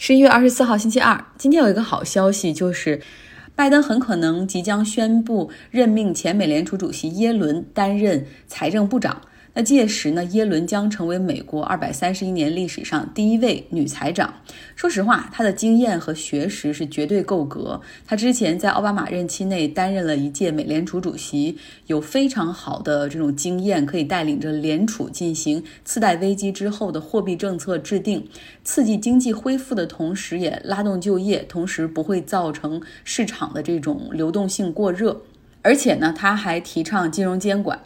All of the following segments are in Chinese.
十一月二十四号，星期二。今天有一个好消息，就是拜登很可能即将宣布任命前美联储主席耶伦担任财政部长。那届时呢，耶伦将成为美国二百三十一年历史上第一位女财长。说实话，她的经验和学识是绝对够格。她之前在奥巴马任期内担任了一届美联储主席，有非常好的这种经验，可以带领着联储进行次贷危机之后的货币政策制定，刺激经济恢复的同时，也拉动就业，同时不会造成市场的这种流动性过热。而且呢，他还提倡金融监管。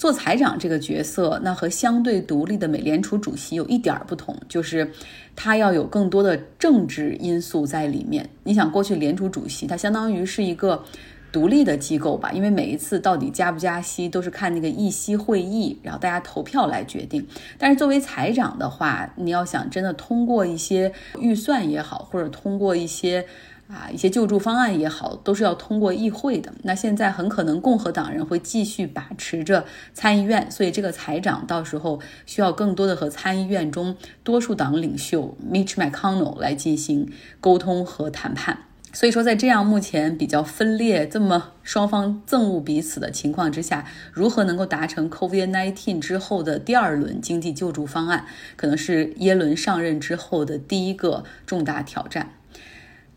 做财长这个角色，那和相对独立的美联储主席有一点不同，就是他要有更多的政治因素在里面。你想，过去联储主席他相当于是一个独立的机构吧，因为每一次到底加不加息都是看那个议息会议，然后大家投票来决定。但是作为财长的话，你要想真的通过一些预算也好，或者通过一些。啊，一些救助方案也好，都是要通过议会的。那现在很可能共和党人会继续把持着参议院，所以这个财长到时候需要更多的和参议院中多数党领袖 Mitch McConnell 来进行沟通和谈判。所以说，在这样目前比较分裂、这么双方憎恶彼此的情况之下，如何能够达成 COVID-19 之后的第二轮经济救助方案，可能是耶伦上任之后的第一个重大挑战。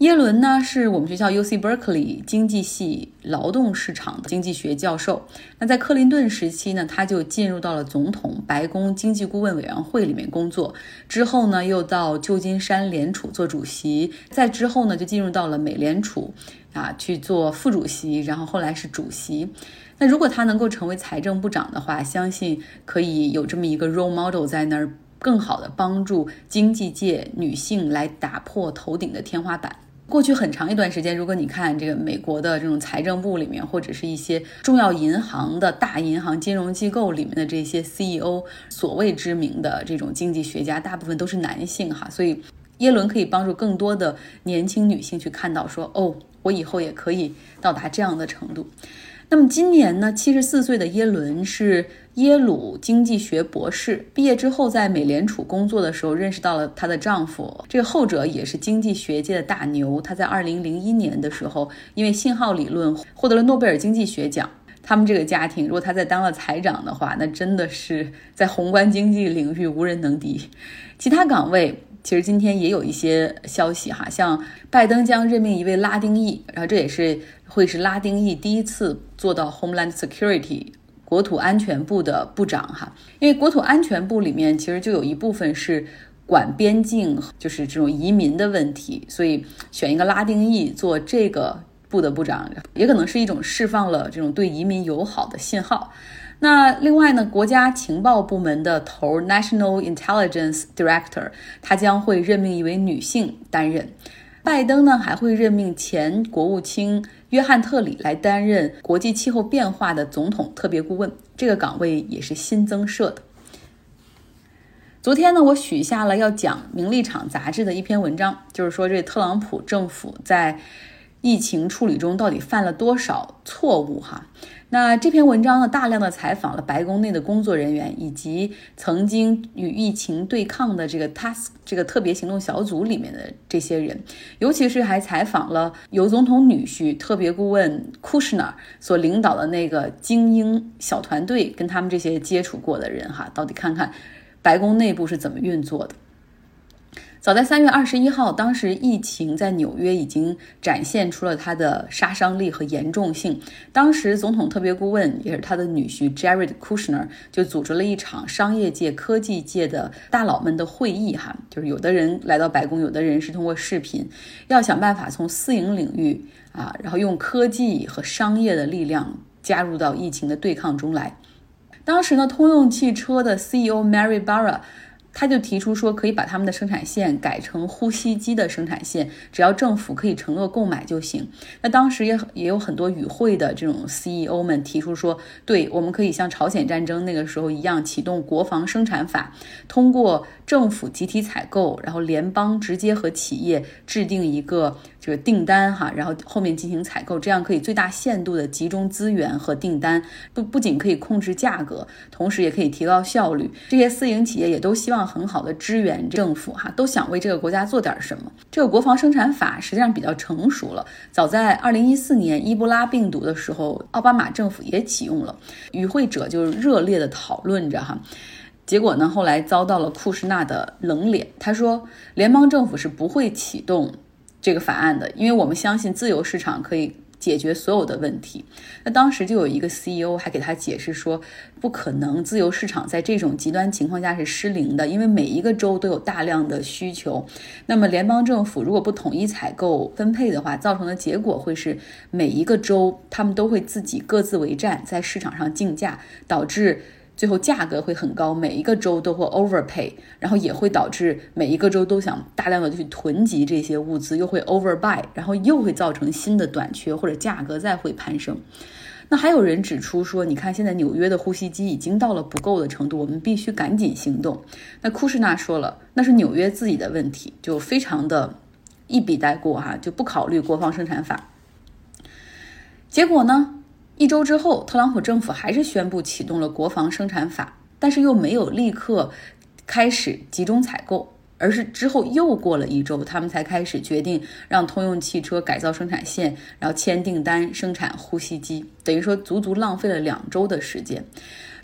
耶伦呢，是我们学校 U C Berkeley 经济系劳动市场经济学教授。那在克林顿时期呢，他就进入到了总统白宫经济顾问委员会里面工作。之后呢，又到旧金山联储做主席。再之后呢，就进入到了美联储啊去做副主席，然后后来是主席。那如果他能够成为财政部长的话，相信可以有这么一个 role model 在那儿，更好的帮助经济界女性来打破头顶的天花板。过去很长一段时间，如果你看这个美国的这种财政部里面，或者是一些重要银行的大银行金融机构里面的这些 CEO，所谓知名的这种经济学家，大部分都是男性哈。所以耶伦可以帮助更多的年轻女性去看到说，哦，我以后也可以到达这样的程度。那么今年呢，七十四岁的耶伦是耶鲁经济学博士，毕业之后在美联储工作的时候认识到了她的丈夫，这个后者也是经济学界的大牛。他在二零零一年的时候，因为信号理论获得了诺贝尔经济学奖。他们这个家庭，如果他在当了财长的话，那真的是在宏观经济领域无人能敌。其他岗位。其实今天也有一些消息哈，像拜登将任命一位拉丁裔，然后这也是会是拉丁裔第一次做到 Homeland Security 国土安全部的部长哈，因为国土安全部里面其实就有一部分是管边境，就是这种移民的问题，所以选一个拉丁裔做这个部的部长，也可能是一种释放了这种对移民友好的信号。那另外呢，国家情报部门的头 National Intelligence Director，他将会任命一位女性担任。拜登呢还会任命前国务卿约翰特里来担任国际气候变化的总统特别顾问，这个岗位也是新增设的。昨天呢，我许下了要讲《名利场》杂志的一篇文章，就是说这特朗普政府在疫情处理中到底犯了多少错误哈。那这篇文章呢，大量的采访了白宫内的工作人员，以及曾经与疫情对抗的这个 Task 这个特别行动小组里面的这些人，尤其是还采访了由总统女婿特别顾问 Kushner 所领导的那个精英小团队，跟他们这些接触过的人哈，到底看看白宫内部是怎么运作的。早在三月二十一号，当时疫情在纽约已经展现出了它的杀伤力和严重性。当时总统特别顾问也是他的女婿 Jared Kushner 就组织了一场商业界、科技界的大佬们的会议，哈，就是有的人来到白宫，有的人是通过视频，要想办法从私营领域啊，然后用科技和商业的力量加入到疫情的对抗中来。当时呢，通用汽车的 CEO Mary Barra。他就提出说，可以把他们的生产线改成呼吸机的生产线，只要政府可以承诺购买就行。那当时也也有很多与会的这种 CEO 们提出说，对，我们可以像朝鲜战争那个时候一样启动国防生产法，通过。政府集体采购，然后联邦直接和企业制定一个这个订单哈，然后后面进行采购，这样可以最大限度的集中资源和订单，不不仅可以控制价格，同时也可以提高效率。这些私营企业也都希望很好的支援政府哈，都想为这个国家做点什么。这个国防生产法实际上比较成熟了，早在二零一四年伊波拉病毒的时候，奥巴马政府也启用了。与会者就热烈的讨论着哈。结果呢？后来遭到了库什纳的冷脸。他说，联邦政府是不会启动这个法案的，因为我们相信自由市场可以解决所有的问题。那当时就有一个 CEO 还给他解释说，不可能，自由市场在这种极端情况下是失灵的，因为每一个州都有大量的需求。那么联邦政府如果不统一采购分配的话，造成的结果会是每一个州他们都会自己各自为战，在市场上竞价，导致。最后价格会很高，每一个州都会 overpay，然后也会导致每一个州都想大量的去囤积这些物资，又会 overbuy，然后又会造成新的短缺或者价格再会攀升。那还有人指出说，你看现在纽约的呼吸机已经到了不够的程度，我们必须赶紧行动。那库什纳说了，那是纽约自己的问题，就非常的一笔带过哈，就不考虑国防生产法。结果呢？一周之后，特朗普政府还是宣布启动了国防生产法，但是又没有立刻开始集中采购，而是之后又过了一周，他们才开始决定让通用汽车改造生产线，然后签订单生产呼吸机，等于说足足浪费了两周的时间。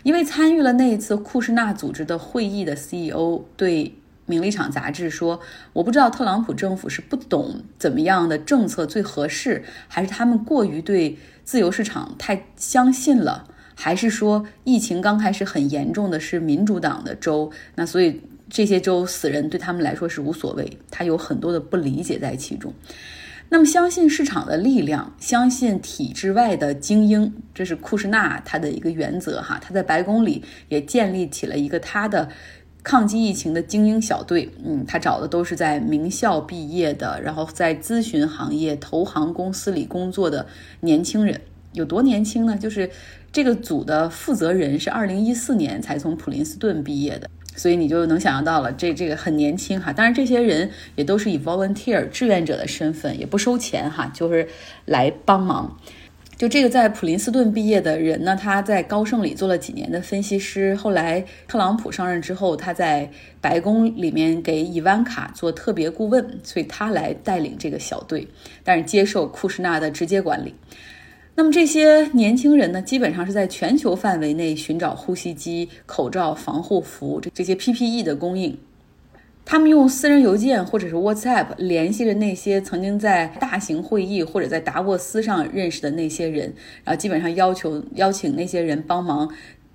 因为参与了那一次库什纳组织的会议的 CEO 对《名利场》杂志说：“我不知道特朗普政府是不懂怎么样的政策最合适，还是他们过于对。”自由市场太相信了，还是说疫情刚开始很严重的是民主党的州？那所以这些州死人对他们来说是无所谓，他有很多的不理解在其中。那么相信市场的力量，相信体制外的精英，这是库什纳他的一个原则哈。他在白宫里也建立起了一个他的抗击疫情的精英小队。嗯，他找的都是在名校毕业的，然后在咨询行业、投行公司里工作的年轻人。有多年轻呢？就是这个组的负责人是二零一四年才从普林斯顿毕业的，所以你就能想象到了，这这个很年轻哈。当然，这些人也都是以 volunteer 志愿者的身份，也不收钱哈，就是来帮忙。就这个在普林斯顿毕业的人呢，他在高盛里做了几年的分析师，后来特朗普上任之后，他在白宫里面给伊万卡做特别顾问，所以他来带领这个小队，但是接受库什纳的直接管理。那么这些年轻人呢，基本上是在全球范围内寻找呼吸机、口罩、防护服这这些 PPE 的供应。他们用私人邮件或者是 WhatsApp 联系着那些曾经在大型会议或者在达沃斯上认识的那些人，然后基本上要求邀请那些人帮忙，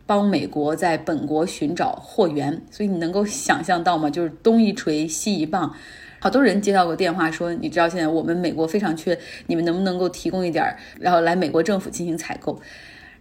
帮美国在本国寻找货源。所以你能够想象到吗？就是东一锤西一棒。好多人接到过电话，说你知道现在我们美国非常缺，你们能不能够提供一点，然后来美国政府进行采购？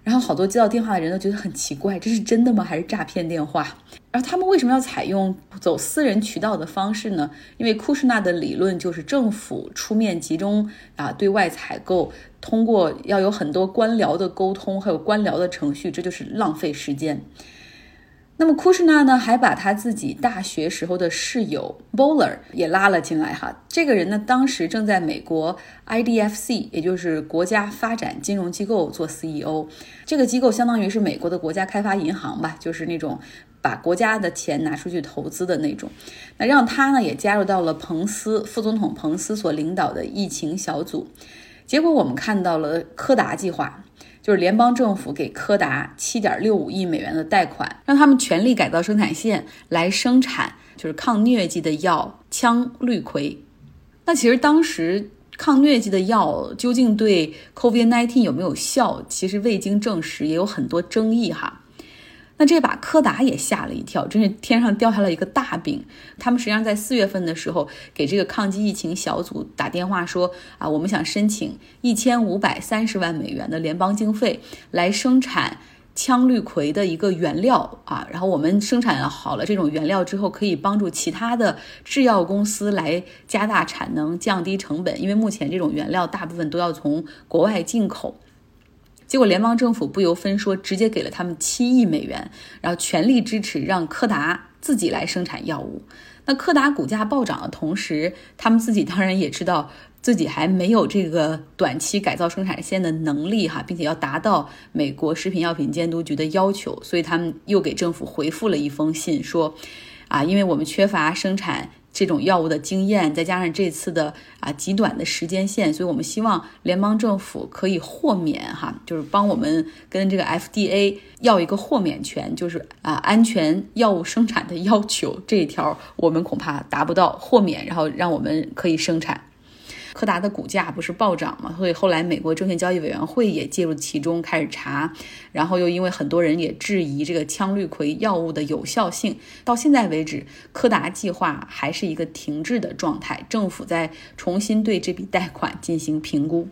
然后好多接到电话的人都觉得很奇怪，这是真的吗？还是诈骗电话？然后他们为什么要采用走私人渠道的方式呢？因为库什纳的理论就是政府出面集中啊对外采购，通过要有很多官僚的沟通，还有官僚的程序，这就是浪费时间。那么库什纳呢，还把他自己大学时候的室友 Bowler 也拉了进来哈。这个人呢，当时正在美国 IDFC，也就是国家发展金融机构做 CEO。这个机构相当于是美国的国家开发银行吧，就是那种把国家的钱拿出去投资的那种。那让他呢，也加入到了彭斯副总统彭斯所领导的疫情小组。结果我们看到了柯达计划。就是联邦政府给柯达七点六五亿美元的贷款，让他们全力改造生产线来生产，就是抗疟疾的药羟氯喹。那其实当时抗疟疾的药究竟对 COVID-19 有没有效，其实未经证实，也有很多争议哈。那这把柯达也吓了一跳，真是天上掉下了一个大饼。他们实际上在四月份的时候给这个抗击疫情小组打电话说啊，我们想申请一千五百三十万美元的联邦经费来生产羟氯喹的一个原料啊，然后我们生产好了这种原料之后，可以帮助其他的制药公司来加大产能、降低成本，因为目前这种原料大部分都要从国外进口。结果联邦政府不由分说，直接给了他们七亿美元，然后全力支持让柯达自己来生产药物。那柯达股价暴涨的同时，他们自己当然也知道自己还没有这个短期改造生产线的能力哈，并且要达到美国食品药品监督局的要求，所以他们又给政府回复了一封信，说，啊，因为我们缺乏生产。这种药物的经验，再加上这次的啊极短的时间线，所以我们希望联邦政府可以豁免哈，就是帮我们跟这个 FDA 要一个豁免权，就是啊安全药物生产的要求这一条，我们恐怕达不到豁免，然后让我们可以生产。柯达的股价不是暴涨嘛，所以后来美国证券交易委员会也介入其中开始查，然后又因为很多人也质疑这个羟氯喹药物的有效性，到现在为止，柯达计划还是一个停滞的状态，政府在重新对这笔贷款进行评估。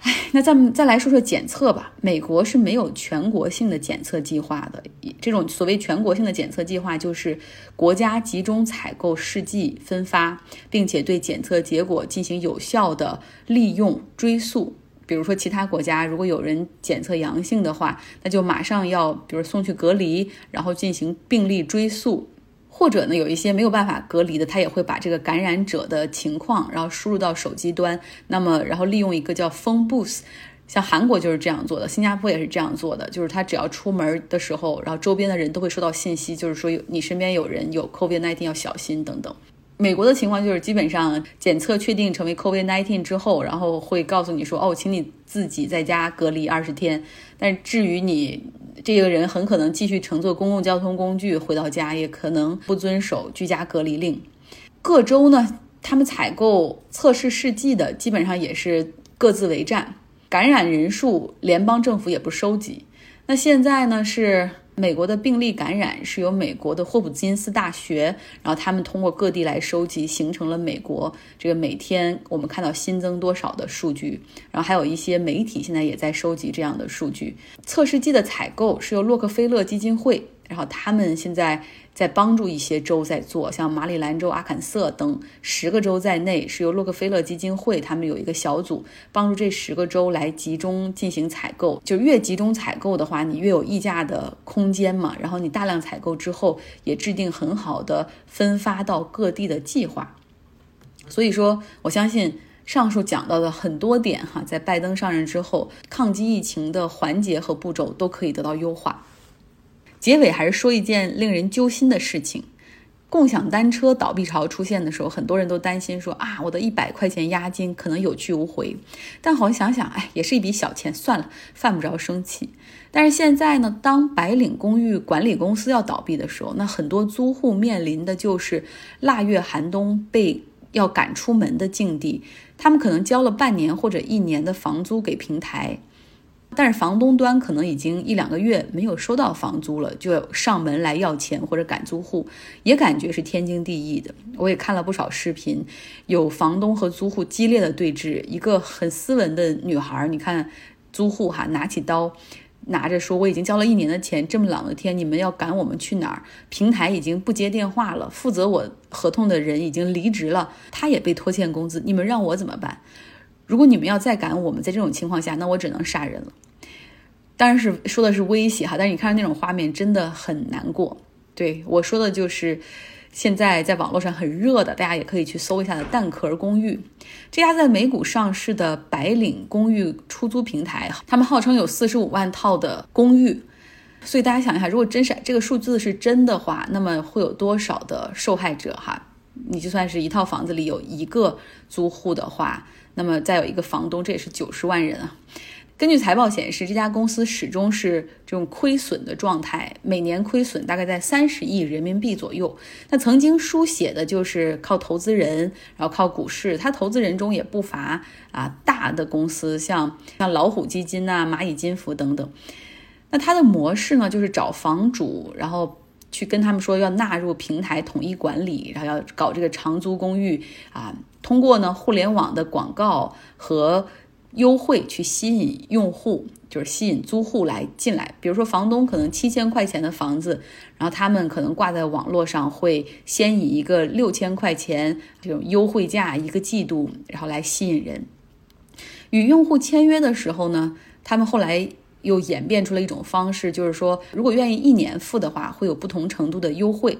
哎，那咱们再来说说检测吧。美国是没有全国性的检测计划的。这种所谓全国性的检测计划，就是国家集中采购试剂分发，并且对检测结果进行有效的利用追溯。比如说，其他国家如果有人检测阳性的话，那就马上要，比如送去隔离，然后进行病例追溯。或者呢，有一些没有办法隔离的，他也会把这个感染者的情况，然后输入到手机端。那么，然后利用一个叫 Phone Booth，像韩国就是这样做的，新加坡也是这样做的。就是他只要出门的时候，然后周边的人都会收到信息，就是说有你身边有人有 COVID-19 要小心等等。美国的情况就是，基本上检测确定成为 COVID-19 之后，然后会告诉你说，哦，请你自己在家隔离二十天。但至于你这个人，很可能继续乘坐公共交通工具回到家，也可能不遵守居家隔离令。各州呢，他们采购测试试剂的基本上也是各自为战，感染人数联邦政府也不收集。那现在呢是。美国的病例感染是由美国的霍普金斯大学，然后他们通过各地来收集，形成了美国这个每天我们看到新增多少的数据。然后还有一些媒体现在也在收集这样的数据。测试剂的采购是由洛克菲勒基金会，然后他们现在。在帮助一些州在做，像马里兰州、阿肯色等十个州在内，是由洛克菲勒基金会他们有一个小组帮助这十个州来集中进行采购。就越集中采购的话，你越有溢价的空间嘛。然后你大量采购之后，也制定很好的分发到各地的计划。所以说，我相信上述讲到的很多点哈，在拜登上任之后，抗击疫情的环节和步骤都可以得到优化。结尾还是说一件令人揪心的事情：共享单车倒闭潮出现的时候，很多人都担心说啊，我的一百块钱押金可能有去无回。但好想想，哎，也是一笔小钱，算了，犯不着生气。但是现在呢，当白领公寓管理公司要倒闭的时候，那很多租户面临的就是腊月寒冬被要赶出门的境地。他们可能交了半年或者一年的房租给平台。但是房东端可能已经一两个月没有收到房租了，就要上门来要钱或者赶租户，也感觉是天经地义的。我也看了不少视频，有房东和租户激烈的对峙。一个很斯文的女孩，你看租户哈拿起刀，拿着说我已经交了一年的钱，这么冷的天你们要赶我们去哪儿？平台已经不接电话了，负责我合同的人已经离职了，他也被拖欠工资，你们让我怎么办？如果你们要再赶我们，在这种情况下，那我只能杀人了。当然是说的是威胁哈，但是你看那种画面真的很难过。对我说的就是现在在网络上很热的，大家也可以去搜一下的蛋壳公寓，这家在美股上市的白领公寓出租平台，他们号称有四十五万套的公寓。所以大家想一下，如果真是这个数字是真的话，那么会有多少的受害者哈？你就算是一套房子里有一个租户的话。那么再有一个房东，这也是九十万人啊。根据财报显示，这家公司始终是这种亏损的状态，每年亏损大概在三十亿人民币左右。那曾经书写的就是靠投资人，然后靠股市。他投资人中也不乏啊大的公司，像像老虎基金呐、蚂蚁金服等等。那它的模式呢，就是找房主，然后去跟他们说要纳入平台统一管理，然后要搞这个长租公寓啊。通过呢互联网的广告和优惠去吸引用户，就是吸引租户来进来。比如说房东可能七千块钱的房子，然后他们可能挂在网络上会先以一个六千块钱这种优惠价一个季度，然后来吸引人。与用户签约的时候呢，他们后来又演变出了一种方式，就是说，如果愿意一年付的话，会有不同程度的优惠。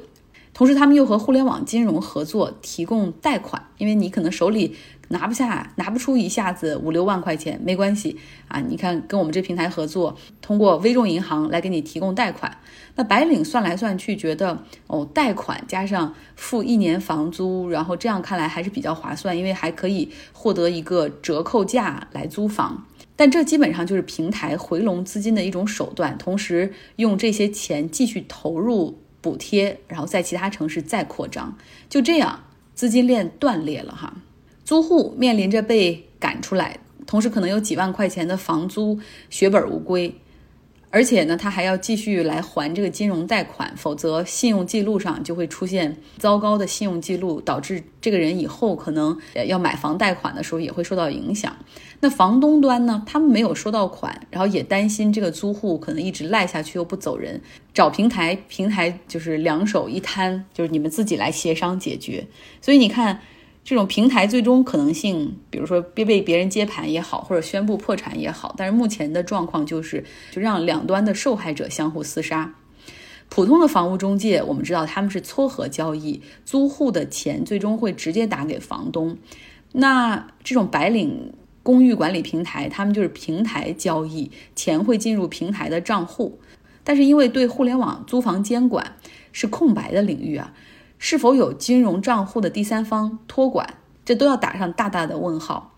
同时，他们又和互联网金融合作，提供贷款，因为你可能手里拿不下、拿不出一下子五六万块钱，没关系啊。你看，跟我们这平台合作，通过微众银行来给你提供贷款。那白领算来算去，觉得哦，贷款加上付一年房租，然后这样看来还是比较划算，因为还可以获得一个折扣价来租房。但这基本上就是平台回笼资金的一种手段，同时用这些钱继续投入。补贴，然后在其他城市再扩张，就这样资金链断裂了哈。租户面临着被赶出来，同时可能有几万块钱的房租血本无归。而且呢，他还要继续来还这个金融贷款，否则信用记录上就会出现糟糕的信用记录，导致这个人以后可能要买房贷款的时候也会受到影响。那房东端呢，他们没有收到款，然后也担心这个租户可能一直赖下去又不走人，找平台，平台就是两手一摊，就是你们自己来协商解决。所以你看。这种平台最终可能性，比如说被被别人接盘也好，或者宣布破产也好，但是目前的状况就是，就让两端的受害者相互厮杀。普通的房屋中介，我们知道他们是撮合交易，租户的钱最终会直接打给房东。那这种白领公寓管理平台，他们就是平台交易，钱会进入平台的账户，但是因为对互联网租房监管是空白的领域啊。是否有金融账户的第三方托管，这都要打上大大的问号。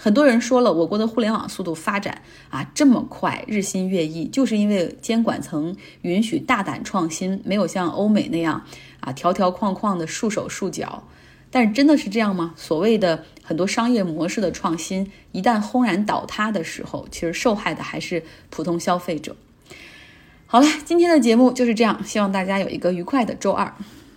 很多人说了，我国的互联网速度发展啊这么快，日新月异，就是因为监管层允许大胆创新，没有像欧美那样啊条条框框的束手束脚。但是真的是这样吗？所谓的很多商业模式的创新，一旦轰然倒塌的时候，其实受害的还是普通消费者。好了，今天的节目就是这样，希望大家有一个愉快的周二。